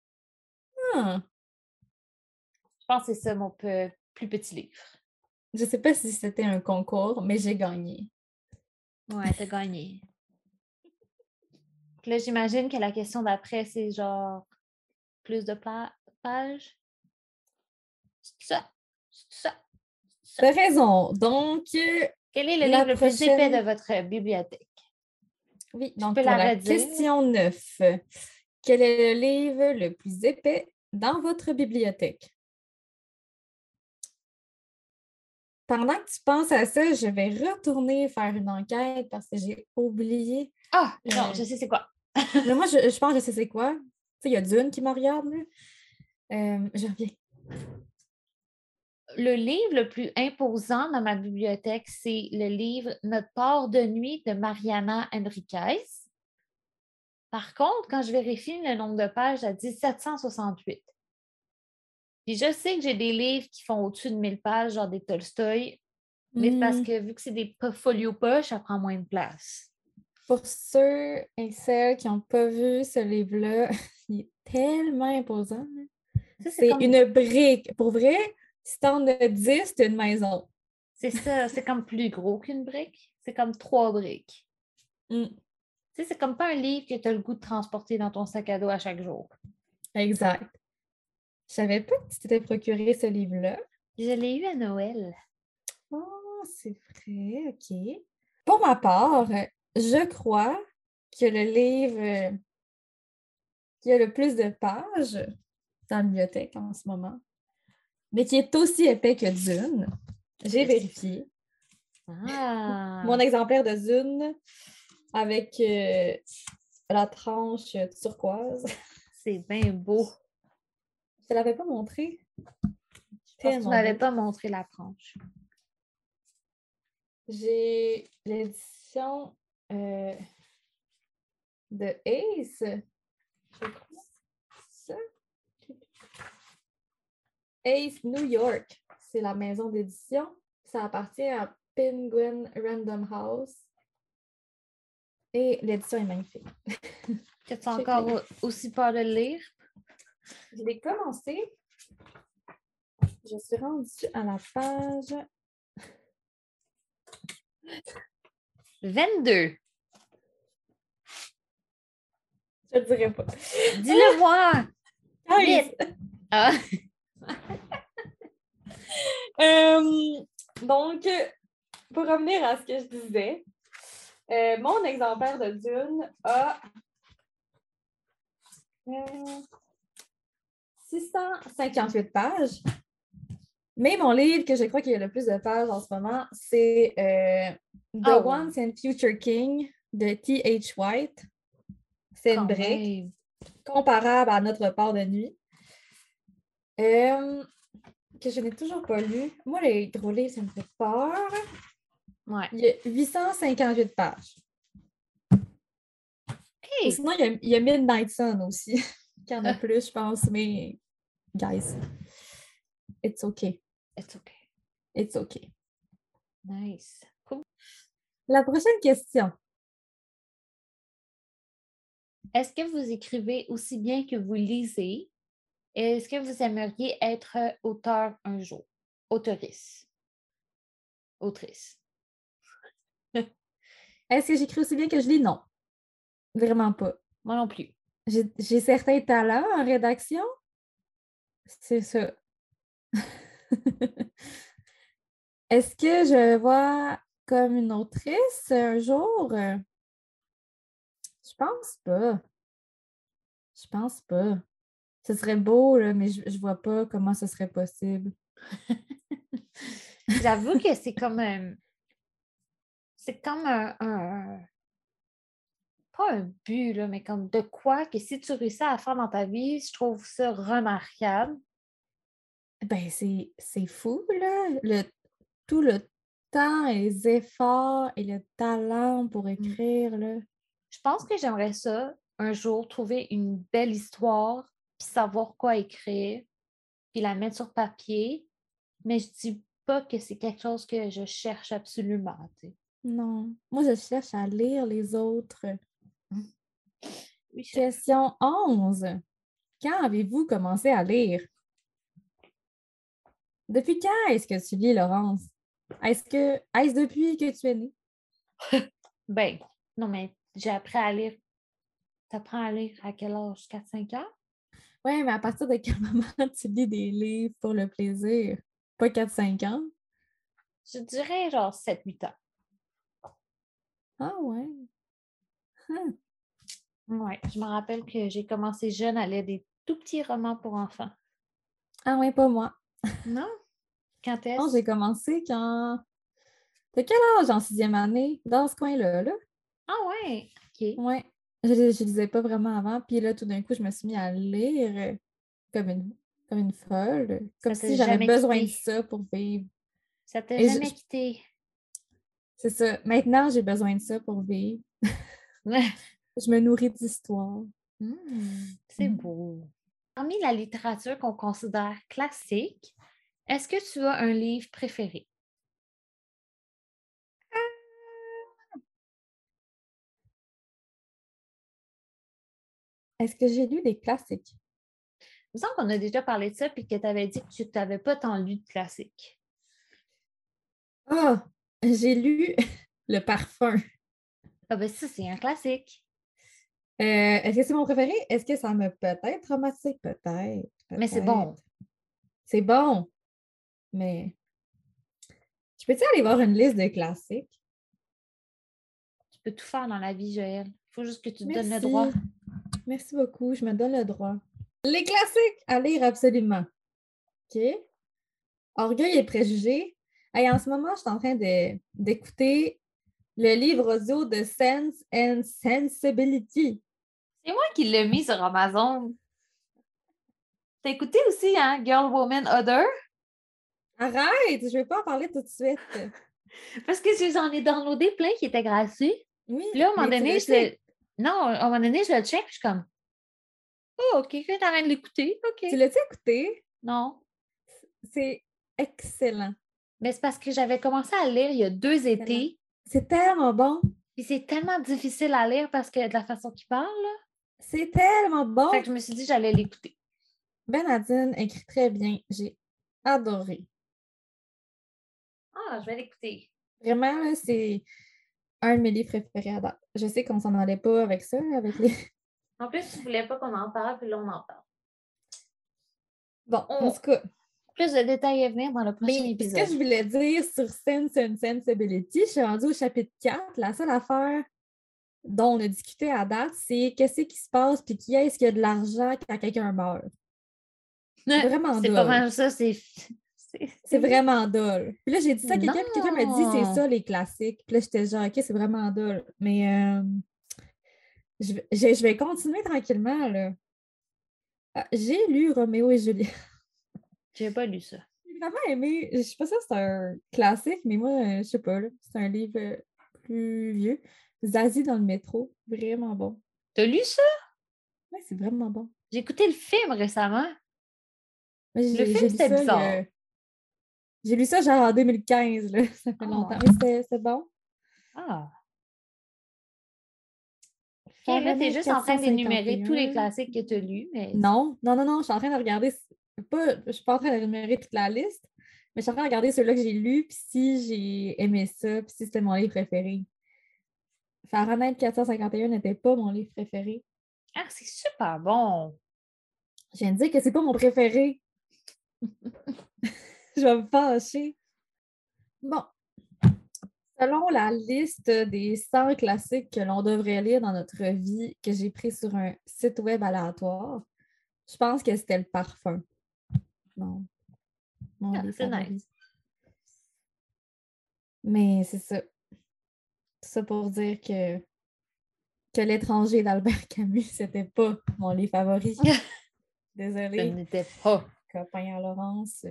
Ah! Je pense que c'est ça mon plus petit livre. Je ne sais pas si c'était un concours, mais j'ai gagné. Ouais, t'as gagné. Là, j'imagine que la question d'après, c'est genre plus de pages? C'est ça. C'est ça. T'as raison. Donc. Quel est le livre le plus épais de votre bibliothèque? Oui, donc pour la, question 9. Quel est le livre le plus épais dans votre bibliothèque? Pendant que tu penses à ça, je vais retourner faire une enquête parce que j'ai oublié. Ah, non, euh, je sais c'est quoi. Moi, je, pense que je c'est quoi? Tu sais, il y a Dune qui me regarde. Euh, je reviens le livre le plus imposant dans ma bibliothèque, c'est le livre Notre port de nuit de Mariana Enriquez. Par contre, quand je vérifie le nombre de pages, ça dit 768. Puis je sais que j'ai des livres qui font au-dessus de 1000 pages, genre des Tolstoy, mais parce mmh. que vu que c'est des folio poches, ça prend moins de place. Pour ceux et celles qui n'ont pas vu ce livre-là, il est tellement imposant. C'est une brique. Pour vrai, si t'en as 10, c'est une maison. C'est ça, c'est comme plus gros qu'une brique. C'est comme trois briques. Mm. C'est comme pas un livre que tu as le goût de transporter dans ton sac à dos à chaque jour. Exact. Je savais pas que tu t'étais procuré ce livre-là. Je l'ai eu à Noël. Oh, c'est vrai, OK. Pour ma part, je crois que le livre qui a le plus de pages dans la bibliothèque en ce moment, mais qui est aussi épais que Dune. J'ai vérifié. Ah! Mon exemplaire de Dune avec euh, la tranche turquoise. C'est bien beau. Je te l'avais pas montré. Je Tellement m'avais pas montré la tranche. J'ai l'édition euh, de Ace. Je crois. Ça. Ace New York. C'est la maison d'édition. Ça appartient à Penguin Random House. Et l'édition est magnifique. Que tu encore au- aussi peur de lire? Je l'ai commencé. Je suis rendue à la page 22. Je le dirai pas. Dis-le moi! Ah! Euh, donc, pour revenir à ce que je disais, euh, mon exemplaire de Dune a euh, 658 pages. Mais mon livre que je crois qu'il y a le plus de pages en ce moment, c'est euh, The Ah ouais. Once and Future King de T.H. White. C'est une brique comparable à Notre part de nuit. Euh, que je n'ai toujours pas lu. Moi, les gros livres, ça me fait peur. Ouais. Il y a 858 pages. Sinon, il y, a, il y a Midnight Sun aussi, qui en a plus, je pense, mais guys, it's okay. It's okay. It's okay. Nice. Cool. La prochaine question. Est-ce que vous écrivez aussi bien que vous lisez? Est-ce que vous aimeriez être auteur un jour? Auteurice. Autrice. Est-ce que j'écris aussi bien que je lis? Non. Vraiment pas. Moi non plus. J'ai j'ai certains talents en rédaction. C'est ça. Est-ce que je vois comme une autrice un jour? Je pense pas. Je pense pas. Ce serait beau, mais je, je vois pas comment ce serait possible. J'avoue que c'est comme un. C'est comme un, un- Pas un but, là, mais comme de quoi que si tu réussis à faire dans ta vie, je trouve ça remarquable. Ben, c'est c'est fou, là. Le, tout le temps et les efforts et le talent pour écrire, là. Je pense que j'aimerais ça un jour trouver une belle histoire, puis savoir quoi écrire, puis la mettre sur papier. Mais je dis pas que c'est quelque chose que je cherche absolument. tu sais. Non. Moi, je cherche à lire les autres. Oui, je- Question 11. Quand avez-vous commencé à lire? Depuis quand est-ce que tu lis, Laurence? Est-ce que est-ce depuis que tu es née? Ben, non, mais j'ai appris à lire. T'apprends à lire à quel âge? 4-5 ans? Oui, mais à partir de quel moment tu lis des livres pour le plaisir? Pas 4-5 ans? Je dirais genre 7-8 ans. Ah ouais. Hum. Ouais, je me rappelle que j'ai commencé jeune à lire des tout petits romans pour enfants. Ah ouais, pas moi. Non? Quand est-ce? Non, j'ai commencé quand? De quel âge en sixième année? Dans ce coin-là, là? Ah ouais, ok. Ouais. Je, ne lisais pas vraiment avant. Puis là, tout d'un coup, je me suis mis à lire comme une, comme une folle. Comme Ça si j'avais besoin de ça pour vivre. Ça t'a jamais je- quitté. C'est ça. Maintenant, j'ai besoin de ça pour vivre. Je me nourris d'histoire. Hmm, c'est Mm. beau. Parmi la littérature qu'on considère classique, est-ce que tu as un livre préféré? Est-ce que j'ai lu des classiques? Il me semble qu'on a déjà parlé de ça puis que tu avais dit que tu n'avais pas tant lu de classiques. Ah, j'ai lu Le Parfum. Ah ben ça, c'est un classique. Euh, Est-ce que c'est mon préféré? Est-ce que ça m'a peut-être traumatisé? Peut-être. Mais c'est bon. C'est bon. Mais je peux-tu aller voir une liste de classiques? Tu peux tout faire dans la vie, Joël. Il faut juste que tu te donnes le droit. Merci beaucoup, je me donne le droit. Les classiques à lire absolument. OK? Orgueil et préjugés. Hey, en ce moment, je suis en train d'écouter le livre audio de Sense and Sensibility. C'est moi qui l'ai mis sur Amazon. T'as écouté aussi, hein, Girl, Woman, Other? Arrête, je vais pas en parler tout de suite. Parce que j'en ai downloadé plein qui étaient gratuits. Oui. Puis là, à un moment donné, je le... Non, à un moment donné, je le check, puis je suis comme... Oh, quelqu'un t'arrête de l'écouter? OK. Tu l'as-tu écouté? Non. C'est excellent. Mais c'est parce que j'avais commencé à lire il y a deux étés. C'est tellement bon. Puis c'est tellement difficile à lire parce que de la façon qu'il parle, là. C'est tellement bon. Fait que je me suis dit j'allais l'écouter. Benadine écrit très bien. J'ai adoré. Ah, je vais l'écouter. Vraiment, là, c'est un de mes livres préférés à date. Je sais qu'on s'en allait pas avec ça, avec les. En plus, tu voulais pas qu'on en parle, puis là, on en parle. Bon, en Oh. tout cas, Plus de détails à venir dans le prochain mais ce épisode. que je voulais dire sur Sense and Sensibility, je suis rendue au chapitre 4. La seule affaire dont on a discuté à date, c'est qu'est-ce qui se passe puis qui est-ce qui a de l'argent quand quelqu'un meurt? C'est vraiment C'est pas mal ça, c'est. C'est vraiment dole. Puis là, j'ai dit ça à quelqu'un, puis quelqu'un m'a dit c'est ça les classiques. Puis là, j'étais genre, OK, c'est vraiment dole. Mais euh, je, vais- je- je vais continuer tranquillement, là. Ah, J'ai lu Roméo et Juliette. J'ai pas lu ça. J'ai vraiment aimé. Je sais pas si c'est un classique, mais moi, euh, je sais pas, là, c'est un livre euh, plus vieux. Zazie dans le métro, vraiment bon. T'as lu ça? Ouais, c'est vraiment bon. J'ai écouté le film récemment. J'ai- film, c'était ça, il y bizarre. a- J'ai lu ça genre en 2015, là. Ça fait Ah. longtemps. Mais c'était bon. Ah. Ok, là, t'es juste en train d'énumérer tous les 451. classiques que tu as lus, mais. Non, non, non, non, je suis en train de regarder. Pas, je suis pas en train de rémunérer toute la liste, mais je suis en train de regarder ceux-là que j'ai lus, puis si j'ai aimé ça, puis si c'était mon livre préféré. Fahrenheit 451 n'était pas mon livre préféré. Ah, c'est super bon. Je viens de dire que c'est pas mon préféré. je vais me fâcher. Bon. Selon la liste des 100 classiques que l'on devrait lire dans notre vie que j'ai pris sur un site web aléatoire, je pense que c'était le parfum. Non. Mon Ah, c'est nice. Mais c'est ça. Ça pour dire que, que L'étranger d'Albert Camus, c'était pas mon livre favori. Ce Désolée, n'était pas. copain à Laurence.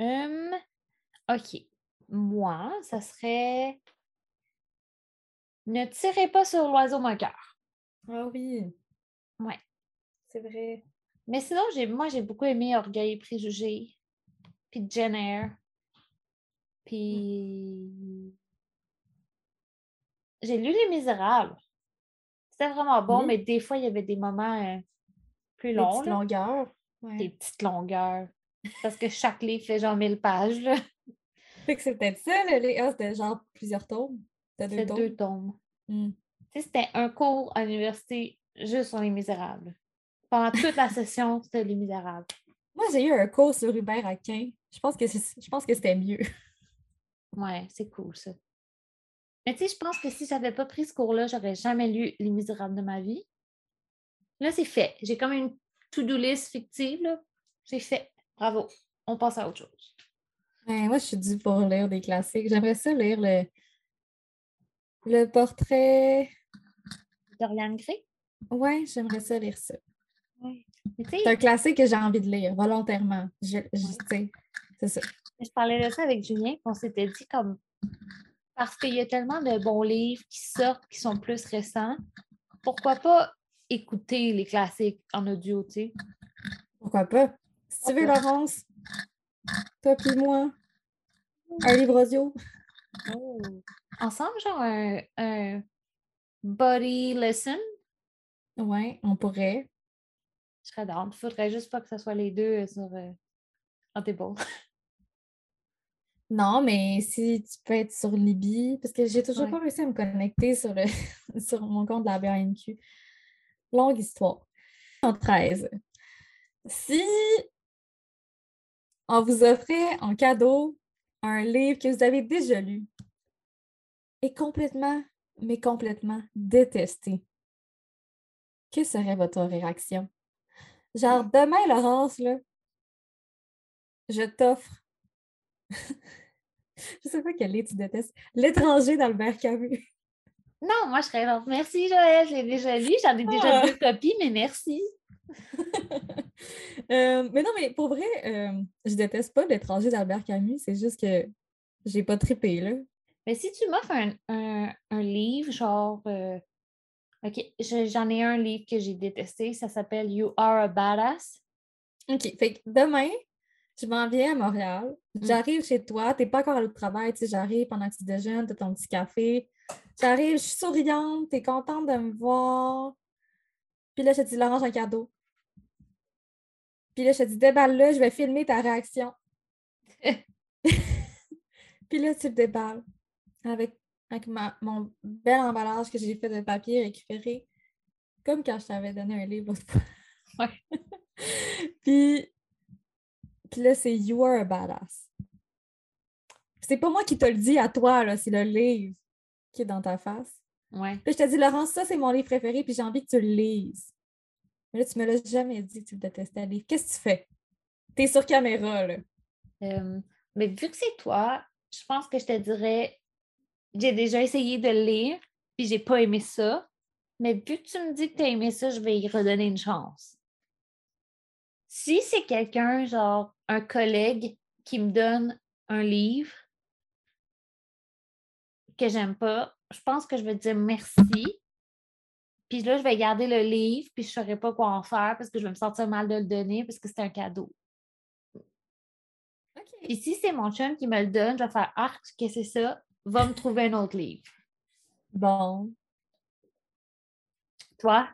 Hum, OK. Moi, ça serait. Ne tirez pas sur l'oiseau moqueur. Ah oui. Ouais. C'est vrai. Mais sinon, j'ai, moi, j'ai beaucoup aimé Orgueil et Préjugés, puis Jen Eyre, puis j'ai lu Les Misérables. C'était vraiment bon, Oui. mais des fois, il y avait des moments euh, plus longs, petites là, longueurs. Ouais. des petites longueurs, parce que chaque livre fait genre 1000 pages. là. Fait que c'est peut-être ça, le. Ah, c'était genre plusieurs tomes. C'était deux deux tomes. Hmm. C'était un cours à l'université juste sur Les Misérables. Pendant toute la session, c'était Les Misérables. Moi, j'ai eu un cours sur Hubert Aquin. Je pense que c'est- je pense que c'était mieux. Ouais, c'est cool ça. Mais tu sais, je pense que si j'avais pas pris ce cours-là, j'aurais jamais lu Les Misérables de ma vie. Là, c'est fait. J'ai comme une to-do list fictive. J'ai fait. Bravo. On passe à autre chose. Ouais, moi, je suis due pour lire des classiques. J'aimerais ça lire le, le portrait. Dorian Gray? Ouais, j'aimerais ça lire ça. Oui. C'est un classique que j'ai envie de lire volontairement. Je, c'est ça. je parlais de ça avec Julien, on s'était dit comme parce qu'il y a tellement de bons livres qui sortent, qui sont plus récents, pourquoi pas écouter les classiques en audio, tu sais? Pourquoi pas? Tu veux? Laurence, toi puis moi, un livre audio. Ensemble, genre un, un body lesson? Ouais, on pourrait. Je serais down. Il faudrait juste pas que ce soit les deux euh, sur euh, Audible. Non, mais si tu peux être sur Libby, parce que j'ai toujours Ouais. pas réussi à me connecter sur, le, sur mon compte de la BANQ. Longue histoire. En 13. Si on vous offrait en cadeau un livre que vous avez déjà lu et complètement, mais complètement détesté, que serait votre réaction? Genre, demain, Laurence, là, je t'offre Je sais pas quel livre tu détestes. L'étranger d'Albert Camus. Non, moi, je serais genre, merci Joël, je l'ai déjà lu. J'en ai déjà Ah. deux copies, mais merci. Euh, mais non, mais pour vrai, euh, je déteste pas l'étranger d'Albert Camus. C'est juste que j'ai pas trippé, là. Mais si tu m'offres un, un- un livre, genre. euh, OK, je- j'en ai un livre que j'ai détesté. Ça s'appelle You Are a Badass. OK. Fait que demain, je m'en viens à Montréal. Mm. J'arrive chez toi. T'es pas encore à l'autre travail. Tu sais, j'arrive pendant que tu déjeunes, t'as ton petit café. J'arrive, je suis souriante. T'es contente de me voir. Puis là, je te dis, Laurent, j'ai un cadeau. Puis là, je te dis, déballe-le, je vais filmer ta réaction. Puis là, tu le déballes avec, avec ma- mon bel emballage que j'ai fait de papier récupéré. Comme quand je t'avais donné un livre l'autre fois. Puis, puis là, c'est You are a badass. C'est pas moi qui te le dis à toi, là, c'est le livre qui est dans ta face. Ouais. Puis je te dis, Laurence, ça, c'est mon livre préféré, puis j'ai envie que tu le lises. Mais là, tu me l'as jamais dit que tu détestais le livre. Qu'est-ce que tu fais? T'es sur caméra, là. Mais vu que c'est toi, je pense que je te dirais, j'ai déjà essayé de lire, puis j'ai pas aimé ça. Mais vu que tu me dis que tu as aimé ça, je vais y redonner une chance. Si c'est quelqu'un, genre un collègue, qui me donne un livre que j'aime pas, je pense que je vais dire merci. Puis là, je vais garder le livre, puis je ne saurais pas quoi en faire parce que je vais me sentir mal de le donner parce que c'est un cadeau. OK. Puis si c'est mon chum qui me le donne, je vais faire Ah, qu'est-ce que c'est ça? Va me trouver un autre livre. Bon. Toi?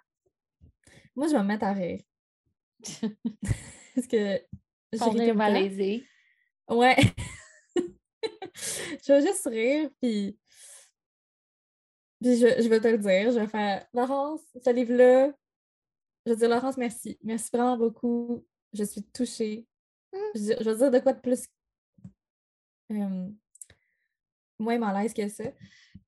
Moi, je vais me mettre à rire. Parce que je ris malaisé. Ouais. je vais juste rire, puis, puis je, je vais te le dire. Je vais faire Laurence, ce livre-là, je vais dire Laurence, merci. Merci vraiment beaucoup. Je suis touchée. Mm. Je, je vais dire de quoi de plus euh, moins mal à l'aise que ça.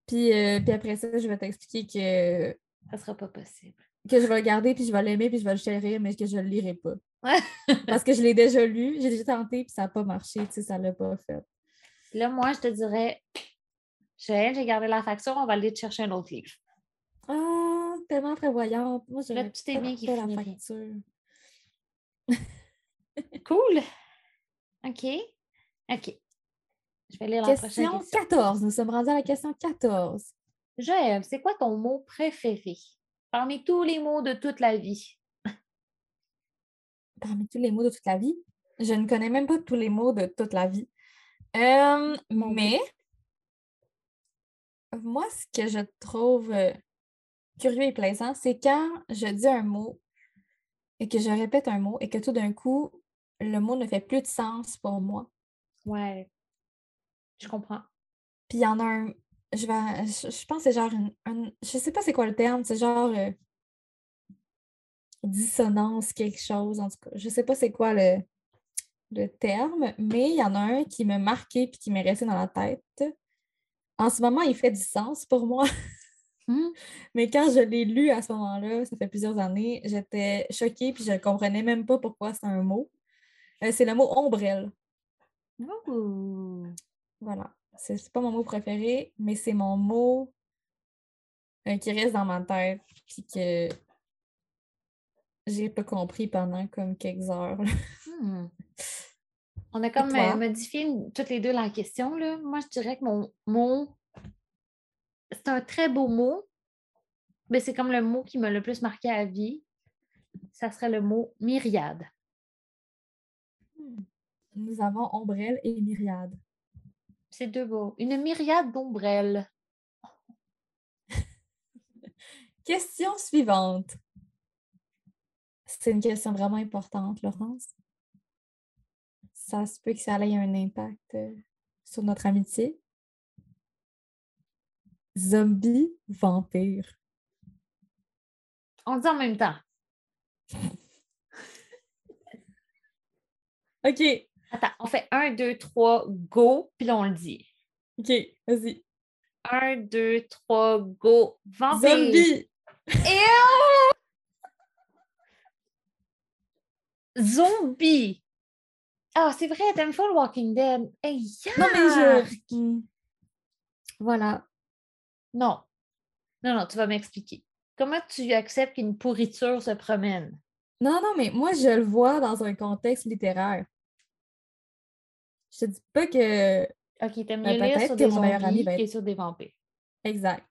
Puis, euh, puis après ça, je vais t'expliquer que, Ça sera pas possible. que je vais le garder, puis je vais l'aimer, puis je vais le chérir, mais que je ne le lirai pas. Parce que je l'ai déjà lu, j'ai déjà tenté, puis ça n'a pas marché, tu sais, ça ne l'a pas fait. Là, moi, je te dirais Joël, j'ai gardé la facture, on va aller te chercher un autre livre. Ah, tellement prévoyante. Moi, tout est bien qui la facture. Cool. OK. OK. Je vais lire la prochaine Question question. 14. Nous sommes rendus à la question 14. Joël, c'est quoi ton mot préféré parmi tous les mots de toute la vie? Parmi tous les mots de toute la vie, je ne connais même pas tous les mots de toute la vie. Euh, mais, moi, ce que je trouve euh, curieux et plaisant, c'est quand je dis un mot et que je répète un mot et que tout d'un coup, le mot ne fait plus de sens pour moi. Ouais. Je comprends. Puis il y en a un, je vais, je, je pense que c'est genre une, un- je sais pas c'est quoi le terme, c'est genre euh, dissonance, quelque chose, en tout cas. Je sais pas c'est quoi le, le terme, mais il y en a un qui m'a marqué puis qui m'est resté dans la tête. En ce moment, il fait du sens pour moi, Hmm. mais quand je l'ai lu à ce moment-là, ça fait plusieurs années, j'étais choquée puis je ne comprenais même pas pourquoi c'est un mot. Euh, c'est le mot ombrelle. Ouh. Voilà. C'est pas mon mot préféré, mais c'est mon mot euh, qui reste dans ma tête puis que j'ai pas compris pendant comme quelques heures. Hmm. On a comme euh, modifié toutes les deux la question. Là. Moi, je dirais que mon mot, c'est un très beau mot, mais c'est comme le mot qui m'a le plus marqué à vie. Ça serait le mot myriade. Nous avons ombrelle et myriade. C'est deux beaux. Une myriade d'ombrelles. Question suivante. C'est une question vraiment importante, Laurence. Ça se peut que ça ait un impact euh, sur notre amitié. Zombie, vampire. On dit en même temps. OK, Attends, on fait un, deux, trois, go, puis là, on le dit. OK, vas-y. Un, deux, trois, go. Vampire. Zombie! Zombie. Ah, c'est vrai, t'aimes le Walking Dead. Hey, Non, mais je. Voilà. Non. Non, non, tu vas m'expliquer. Comment tu acceptes qu'une pourriture se promène? Non, non, mais moi, je le vois dans un contexte littéraire. Je te dis pas que. Ok, t'aimes Ben, mieux lire sur que des zombies va que sur des vampires. Exact.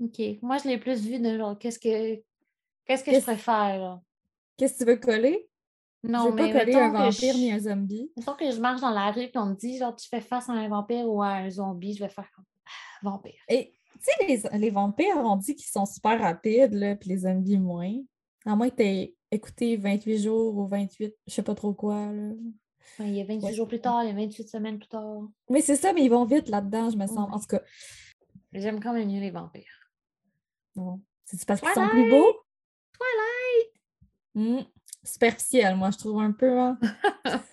Ok. Moi, je l'ai plus vu de genre, qu'est-ce que qu'est-ce que je préfère, là? Qu'est-ce que tu veux coller? Non, je veux mais pas coller un vampire je- ni un zombie. Mettons que je marche dans la rue et qu'on me dit, genre, tu fais face à un vampire ou à un zombie, je vais faire comme Ah, vampire. Et tu sais, les, les vampires, on dit qu'ils sont super rapides, là, puis les zombies moins. À moins que tu aies écouté 28 jours ou 28, je sais pas trop quoi. Là. Ouais, il y a 28 Ouais, jours plus tard, il y a 28 semaines plus tard. Mais c'est ça, mais ils vont vite là-dedans, je me sens. En tout cas, J'aime quand même mieux les vampires. non. C'est parce qu'ils sont plus beaux? Twilight! Hmm, Superficiel, moi, je trouve un peu. hein.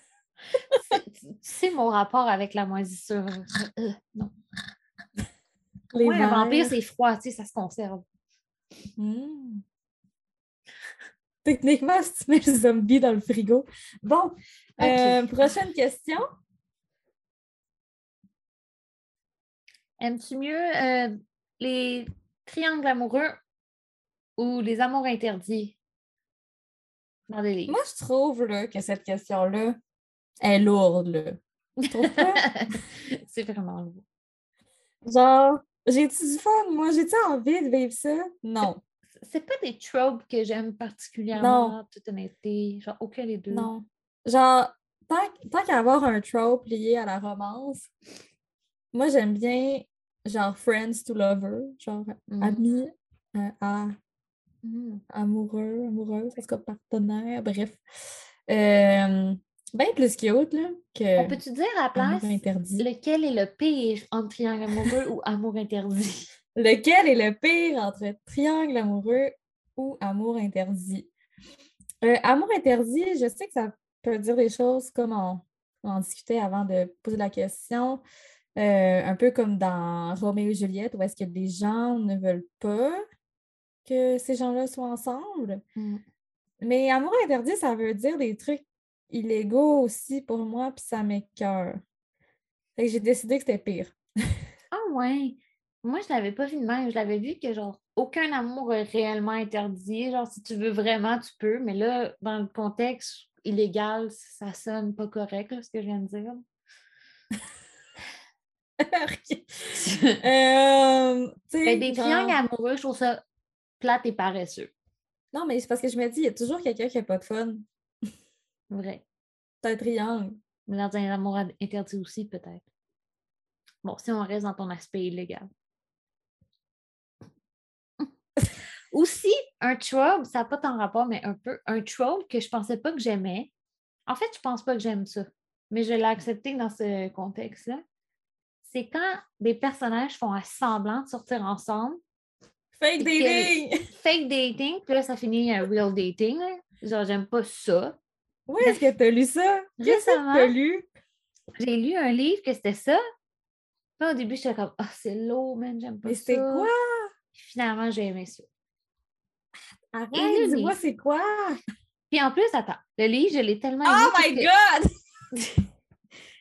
Tu sais mon rapport avec la moisissure. Non. Les Ouais, un vampire, c'est froid, tu sais, ça se conserve. Hmm. Techniquement, si tu mets le zombie dans le frigo. Bon, euh, prochaine question. Aimes-tu mieux euh, les triangles amoureux ou les amours interdits? Dans des livres? Moi, je trouve là, que cette question-là est lourde. Là. Pas? c'est vraiment lourd. Genre, j'ai-tu du fun? Moi, j'ai-tu envie de vivre ça? Non. C'est pas des tropes que j'aime particulièrement, en toute honnêteté. Genre, aucun des deux. Non. Genre, tant, tant qu'à avoir un trope lié à la romance, moi, j'aime bien, genre, friends to lover, genre, Mhm. amis euh, à Mhm. amoureux, amoureuse, parce que partenaire, bref. Euh, bien plus cute, là, que On peut-tu dire à la place interdit. lequel est le pire entre triangle amoureux ou amour interdit? Lequel est le pire entre triangle amoureux ou amour interdit? Euh, amour interdit, je sais que ça peut dire des choses comme on, on en discutait avant de poser la question, euh, un peu comme dans Roméo et Juliette, où est-ce que les gens ne veulent pas que ces gens-là soient ensemble. Mm. Mais amour interdit, ça veut dire des trucs illégaux aussi pour moi, puis ça. Fait que j'ai décidé que c'était pire. Ah ouais. Moi, je l'avais pas vu de même. Je l'avais vu que genre aucun amour est réellement interdit. Genre, si tu veux vraiment, tu peux. Mais là, dans le contexte illégal, ça sonne pas correct, là, ce que je viens de dire. Euh, Ben, des triangles amoureux, je trouve ça plate et paresseux. Non, mais c'est parce que je me dis, il y a toujours quelqu'un qui n'a pas de fun. Vrai. C'est un triangle. Mais dans un amour interdit aussi, peut-être. Bon, si on reste dans ton aspect illégal. aussi, un trope, ça n'a pas tant rapport, mais un peu un trope que je pensais pas que j'aimais. En fait, je pense pas que j'aime ça, mais je l'ai accepté dans ce contexte-là. C'est quand des personnages font à semblant de sortir ensemble, Fake dating! fake dating, puis là, ça finit un real dating. là. Genre, j'aime pas ça. Où est-ce que tu as lu ça? Qu'est-ce que Récemment, lu? j'ai lu un livre que c'était ça. Puis au début, j'étais comme, ah, c'est lourd, man, j'aime pas Mais ça. c'était quoi? Puis finalement, j'ai aimé ça. Arrête, dis-moi c'est quoi? Puis en plus, attends, le livre, je l'ai tellement aimé. Oh my que god!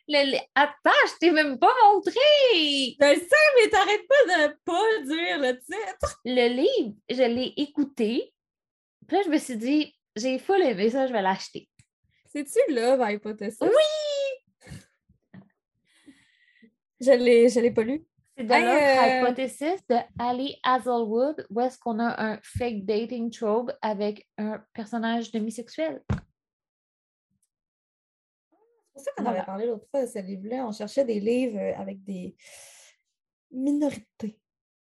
le Attends, je t'ai même pas montré! Je le sais, mais t'arrêtes pas de pas dire le titre! Le livre, je l'ai écouté. Puis là, je me suis dit, j'ai full aimé ça, je vais l'acheter. C'est-tu Love Hypothesis? Oui! Je l'ai, je l'ai pas lu. C'est de Hey, l'autre euh, hypothèse de Ali Hazelwood, où est-ce qu'on a un fake dating trope avec un personnage demi-sexuel? C'est pour ça qu'on Voilà. avait parlé l'autre fois de ce livre-là. On cherchait des livres euh, avec des minorités.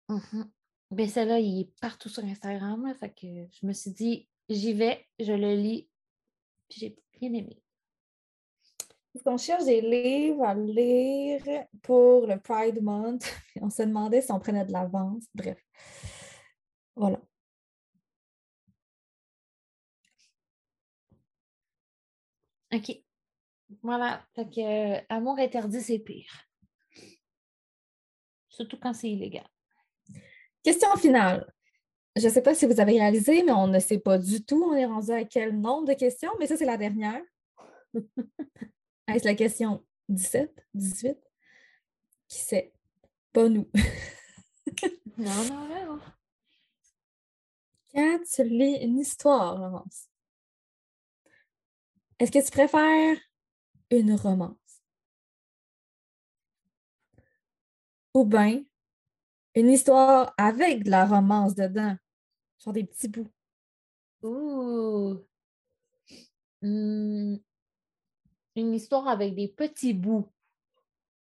Mhm. Ben, celle-là, il est partout sur Instagram. là, fait que je me suis dit, j'y vais, je le lis, puis j'ai bien aimé. Est-ce qu'on cherche des livres à lire pour le Pride Month? On se demandait si on prenait de l'avance. Bref. Voilà. OK. Voilà. Fait que euh, amour interdit, c'est pire. Surtout quand c'est illégal. Question finale. Je ne sais pas si vous avez réalisé, mais on ne sait pas du tout. On est rendu à quel nombre de questions, mais ça, c'est la dernière. Est-ce la question 17, 18? Qui sait? Pas nous. non, non, non. Quand tu lis une histoire, Laurence, est-ce que tu préfères une romance? Ou bien une histoire avec de la romance dedans? Genre des petits bouts. Ouh! Hmm. Une histoire avec des petits bouts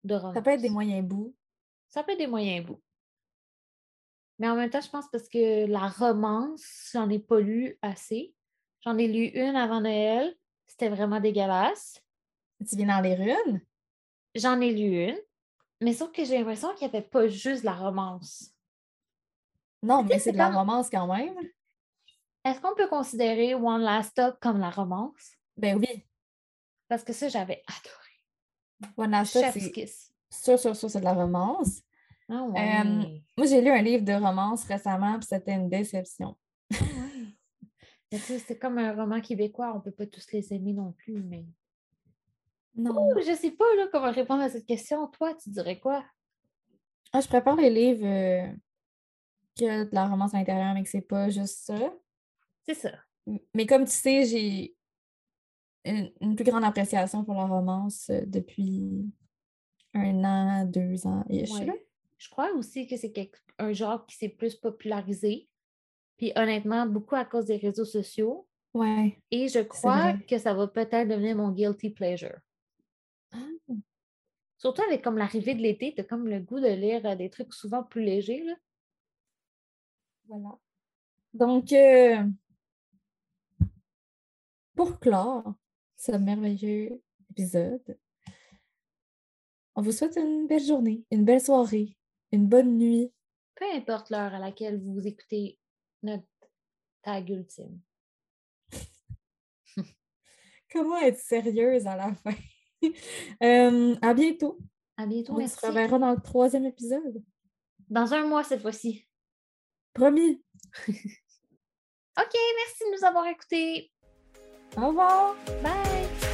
de romance. Ça peut être des moyens bouts. Ça peut être des moyens bouts. Mais en même temps, je pense parce que la romance, j'en ai pas lu assez. J'en ai lu une avant Noël. C'était vraiment dégueulasse. Tu viens dans les runes? J'en ai lu une. Mais sauf que j'ai l'impression qu'il n'y avait pas juste la romance. Non, mais c'est de la romance quand même. Est-ce qu'on peut considérer One Last Stop comme la romance? Ben oui. Parce que ça, j'avais adoré. One Last Stop, c'est sûr, sûr, sûr, c'est de la romance. Ah Euh, ouais. moi, j'ai lu un livre de romance récemment, puis c'était une déception. Ah ouais. C'est comme un roman québécois, on ne peut pas tous les aimer non plus, mais. Non. Ouh, je sais pas là, comment répondre à cette question. Toi, tu dirais quoi? Ah, je prépare les livres euh, ont de la romance à l'intérieur, mais que c'est pas juste ça. C'est ça. Mais comme tu sais, j'ai une, une plus grande appréciation pour la romance euh, depuis un an, deux ans. Et Ouais. Je crois aussi que c'est un genre qui s'est plus popularisé. Puis honnêtement, beaucoup à cause des réseaux sociaux. Ouais. Et je crois que ça va peut-être devenir mon guilty pleasure. Surtout avec comme l'arrivée de l'été, tu as comme le goût de lire euh, des trucs souvent plus légers. Là. voilà. Donc, euh, pour clore ce merveilleux épisode, on vous souhaite une belle journée, une belle soirée, une bonne nuit. Peu importe l'heure à laquelle vous écoutez notre tag ultime. Comment être sérieuse à la fin? Euh, à bientôt. À bientôt, On merci. se reverra dans le troisième épisode. Dans un mois cette fois-ci. Promis. OK, merci de nous avoir écoutés. Au revoir. Bye!